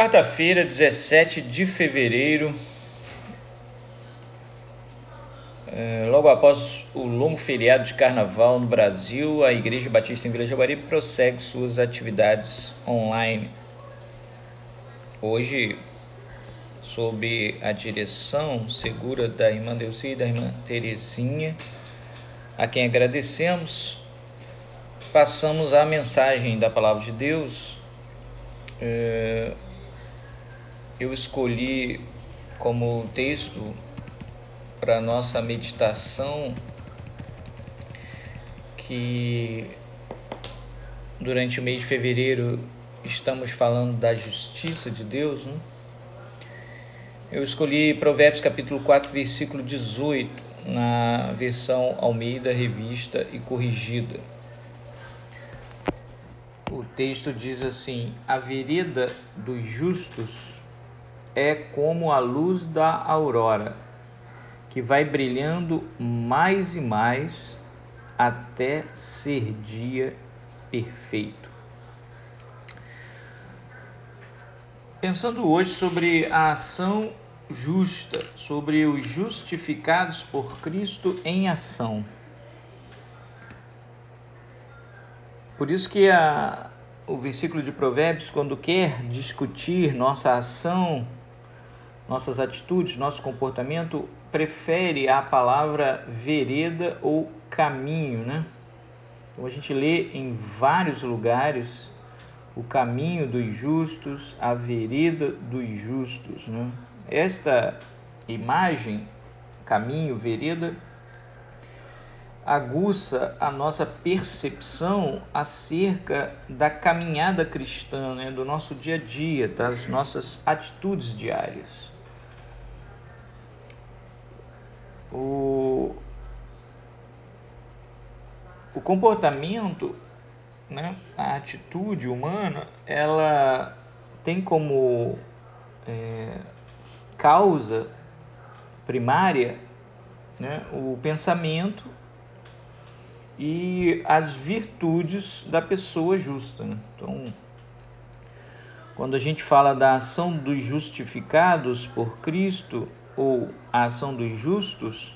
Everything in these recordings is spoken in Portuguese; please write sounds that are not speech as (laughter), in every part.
Quarta-feira, 17 de fevereiro, é, logo após o longo feriado de carnaval no Brasil, a Igreja Batista em Vila Jaguaribe prossegue suas atividades online. Hoje, sob a direção segura da irmã Delci e da irmã Terezinha, a quem agradecemos, passamos a mensagem da Palavra de Deus. É, eu escolhi como texto para nossa meditação que durante o mês de fevereiro estamos falando da justiça de Deus, né? Eu escolhi Provérbios capítulo 4, versículo 18, na versão Almeida, revista e corrigida. O texto diz assim: A vereda dos justos é como a luz da aurora, que vai brilhando mais e mais até ser dia perfeito. Pensando hoje sobre a ação justa, sobre os justificados por Cristo em ação. Por isso que a, o versículo de Provérbios, quando quer discutir nossa ação nossas atitudes, nosso comportamento prefere a palavra vereda ou caminho, né? Então a gente lê em vários lugares o caminho dos justos, a vereda dos justos, né? Esta imagem, caminho, vereda, aguça a nossa percepção acerca da caminhada cristã, né? do nosso dia a dia, das nossas atitudes diárias. O, o comportamento, né, a atitude humana, ela tem como é, causa primária né, o pensamento e as virtudes da pessoa justa. Né? Então, quando a gente fala da ação dos justificados por Cristo, ou a ação dos justos,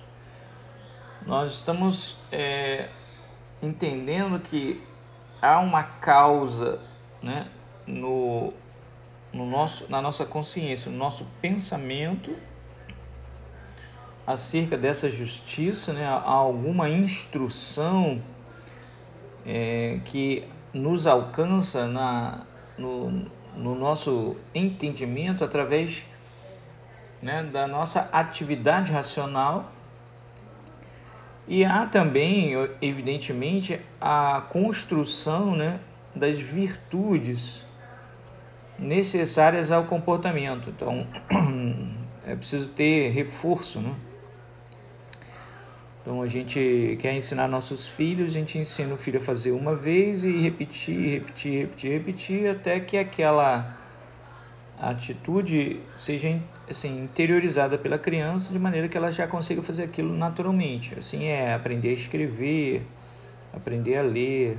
nós estamos é, entendendo que há uma causa né, no, no nosso, na nossa consciência, no nosso pensamento acerca dessa justiça, né, há alguma instrução é, que nos alcança na, no, no nosso entendimento através né, da nossa atividade racional e há também, evidentemente, a construção né, das virtudes necessárias ao comportamento. Então, (clears throat) é preciso ter reforço. Né? Então, a gente quer ensinar nossos filhos, a gente ensina o filho a fazer uma vez e repetir, repetir, repetir, repetir, até que aquela atitude seja assim, interiorizada pela criança de maneira que ela já consiga fazer aquilo naturalmente. Assim é aprender a escrever, aprender a ler,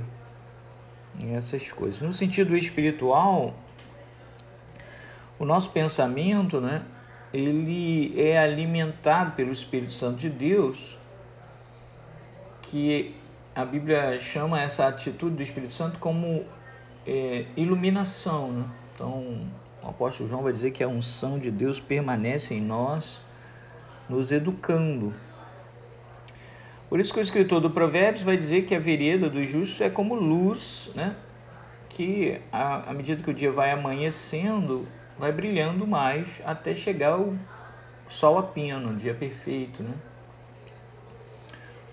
essas coisas. No sentido espiritual, o nosso pensamento, né, ele é alimentado pelo Espírito Santo de Deus, que a Bíblia chama essa atitude do Espírito Santo como é, iluminação. Né? Então, o apóstolo João vai dizer que a unção de Deus permanece em nós, nos educando. Por isso que o escritor do Provérbios vai dizer que a vereda do justo é como luz, né? que à medida que o dia vai amanhecendo, vai brilhando mais até chegar o sol a pino, o dia perfeito. Né?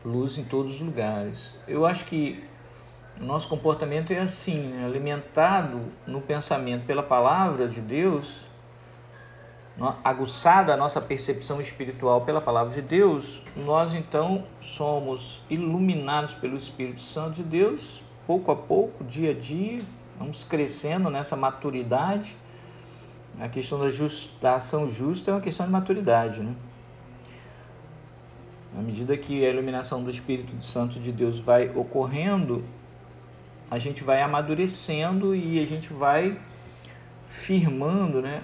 Luz em todos os lugares. Eu acho que o nosso comportamento é assim, né? alimentado no pensamento pela palavra de Deus, aguçada a nossa percepção espiritual pela palavra de Deus, nós então somos iluminados pelo Espírito Santo de Deus, pouco a pouco, dia a dia, vamos crescendo nessa maturidade. A questão da, just, da ação justa é uma questão de maturidade, né? À medida que a iluminação do Espírito Santo de Deus vai ocorrendo, a gente vai amadurecendo e a gente vai firmando né,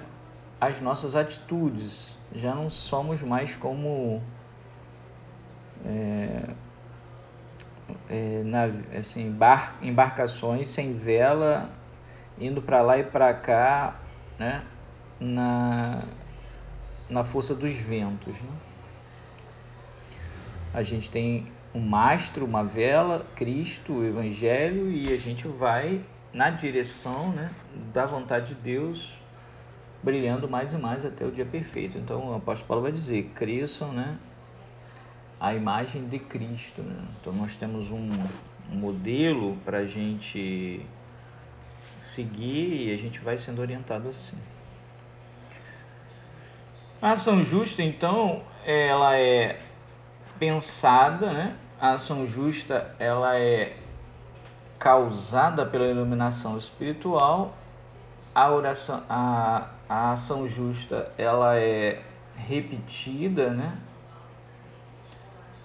as nossas atitudes. Já não somos mais como é, é, na, assim, bar, embarcações sem vela, indo para lá e para cá, né, na, na força dos ventos. Né? A gente tem um mastro, uma vela, Cristo, o Evangelho, e a gente vai na direção né, da vontade de Deus, brilhando mais e mais até o dia perfeito. Então o apóstolo Paulo vai dizer: cresçam né, a imagem de Cristo. Né? Então nós temos um, modelo para a gente seguir e a gente vai sendo orientado assim. A ação justa, então, ela é pensada, né? A ação justa, ela é causada pela iluminação espiritual. A oração, a, a ação justa, ela é repetida, né?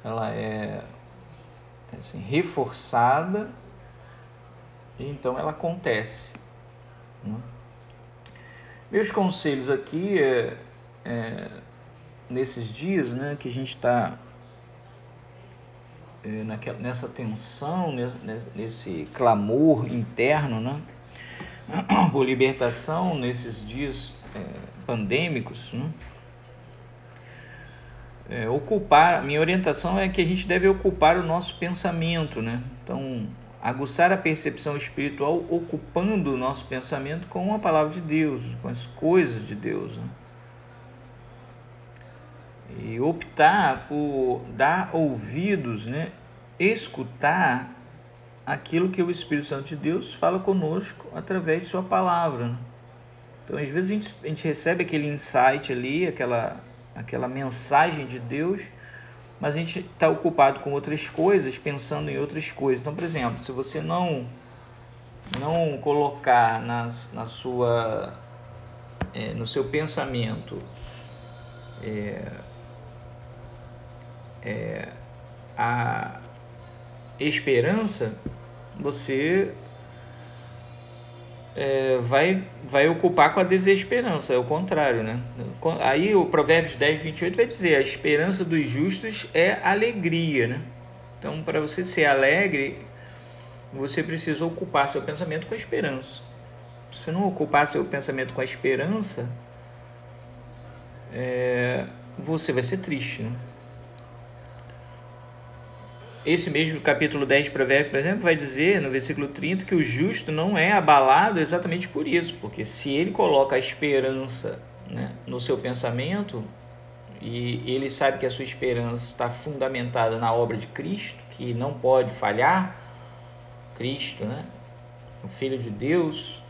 Ela é assim, reforçada, e então ela acontece. Né? Meus conselhos aqui é, é, nesses dias, né, que a gente está naquela, nessa tensão, nesse, nesse clamor interno, né? (clears throat) por libertação nesses dias é, pandêmicos, né? É, ocupar, minha orientação é que a gente deve ocupar o nosso pensamento, né? Então, aguçar a percepção espiritual ocupando o nosso pensamento com a palavra de Deus, com as coisas de Deus. Né? E optar por dar ouvidos, né? escutar aquilo que o Espírito Santo de Deus fala conosco através de Sua palavra. Né? Então, às vezes, a gente, a gente recebe aquele insight ali, aquela, aquela mensagem de Deus, mas a gente está ocupado com outras coisas, pensando em outras coisas. Então, por exemplo, se você não não colocar na, na sua é, no seu pensamento é, é, a esperança, você é, vai, vai ocupar com a desesperança, é o contrário, né? Aí o Provérbios 10, 28 vai dizer: a esperança dos justos é alegria, né? Então, para você ser alegre, você precisa ocupar seu pensamento com a esperança. Se não ocupar seu pensamento com a esperança, é, você vai ser triste, né? Esse mesmo capítulo 10 de Provérbios, por exemplo, vai dizer no versículo 30 que o justo não é abalado exatamente por isso, porque se ele coloca a esperança né, no seu pensamento e ele sabe que a sua esperança está fundamentada na obra de Cristo, que não pode falhar, Cristo, né, o Filho de Deus,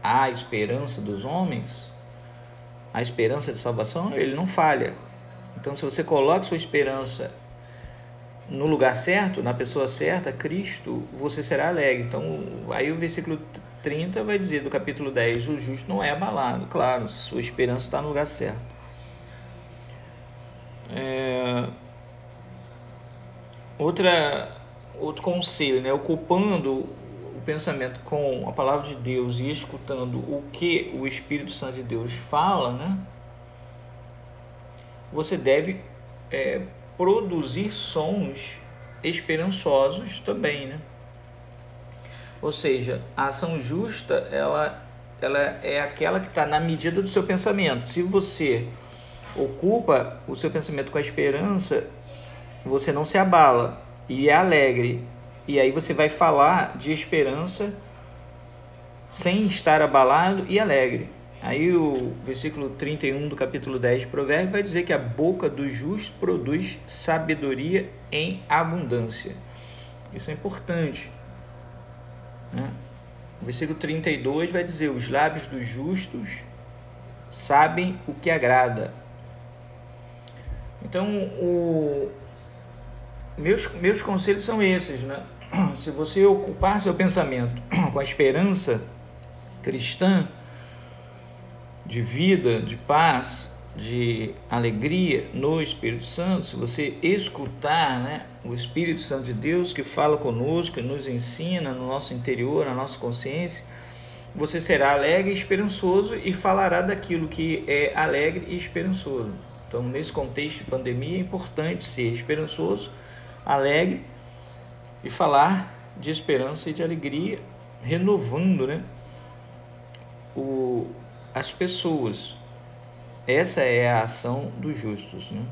a esperança dos homens, a esperança de salvação, ele não falha. Então, se você coloca sua esperança no lugar certo, na pessoa certa, Cristo, você será alegre. Então, aí o versículo 30 vai dizer do capítulo 10: o justo não é abalado. Claro, sua esperança está no lugar certo. É... Outra, outro conselho, né? ocupando o pensamento com a palavra de Deus e escutando o que o Espírito Santo de Deus fala, né? você deve é, produzir sons esperançosos também, né? Ou seja, a ação justa ela, ela é aquela que está na medida do seu pensamento. Se você ocupa o seu pensamento com a esperança, você não se abala e é alegre. E aí você vai falar de esperança sem estar abalado e alegre. Aí o versículo 31 do capítulo 10 de Provérbios vai dizer que a boca do justo produz sabedoria em abundância. Isso é importante. Né? O versículo 32 vai dizer: Os lábios dos justos sabem o que agrada. Então, o, meus, meus conselhos são esses. Né? Se você ocupar seu pensamento (clears throat) com a esperança cristã, de vida, de paz, de alegria no Espírito Santo, se você escutar né, o Espírito Santo de Deus que fala conosco, nos ensina no nosso interior, na nossa consciência, você será alegre e esperançoso e falará daquilo que é alegre e esperançoso. Então, nesse contexto de pandemia, é importante ser esperançoso, alegre e falar de esperança e de alegria, renovando né, o, as pessoas. Essa é a ação dos justos. Né?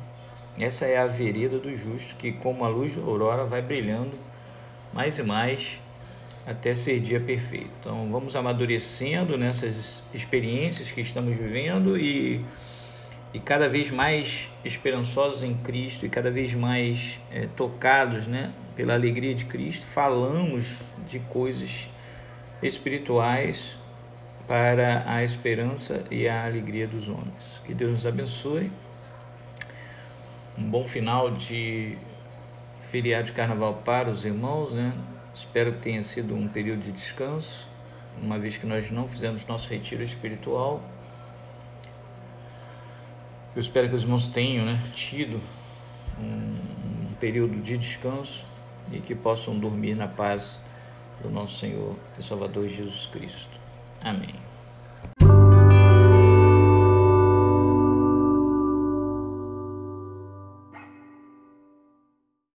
Essa é a vereda do justo que, como a luz da aurora, vai brilhando mais e mais até ser dia perfeito. Então, vamos amadurecendo nessas experiências que estamos vivendo e, e cada vez mais esperançosos em Cristo e cada vez mais é, tocados né, pela alegria de Cristo, falamos de coisas espirituais para a esperança e a alegria dos homens. Que Deus nos abençoe um bom final de feriado de carnaval para os irmãos, né? Espero que tenha sido um período de descanso, uma vez que nós não fizemos nosso retiro espiritual. Eu espero que os irmãos tenham né, tido um, um período de descanso e que possam dormir na paz do nosso Senhor e Salvador Jesus Cristo. Amém.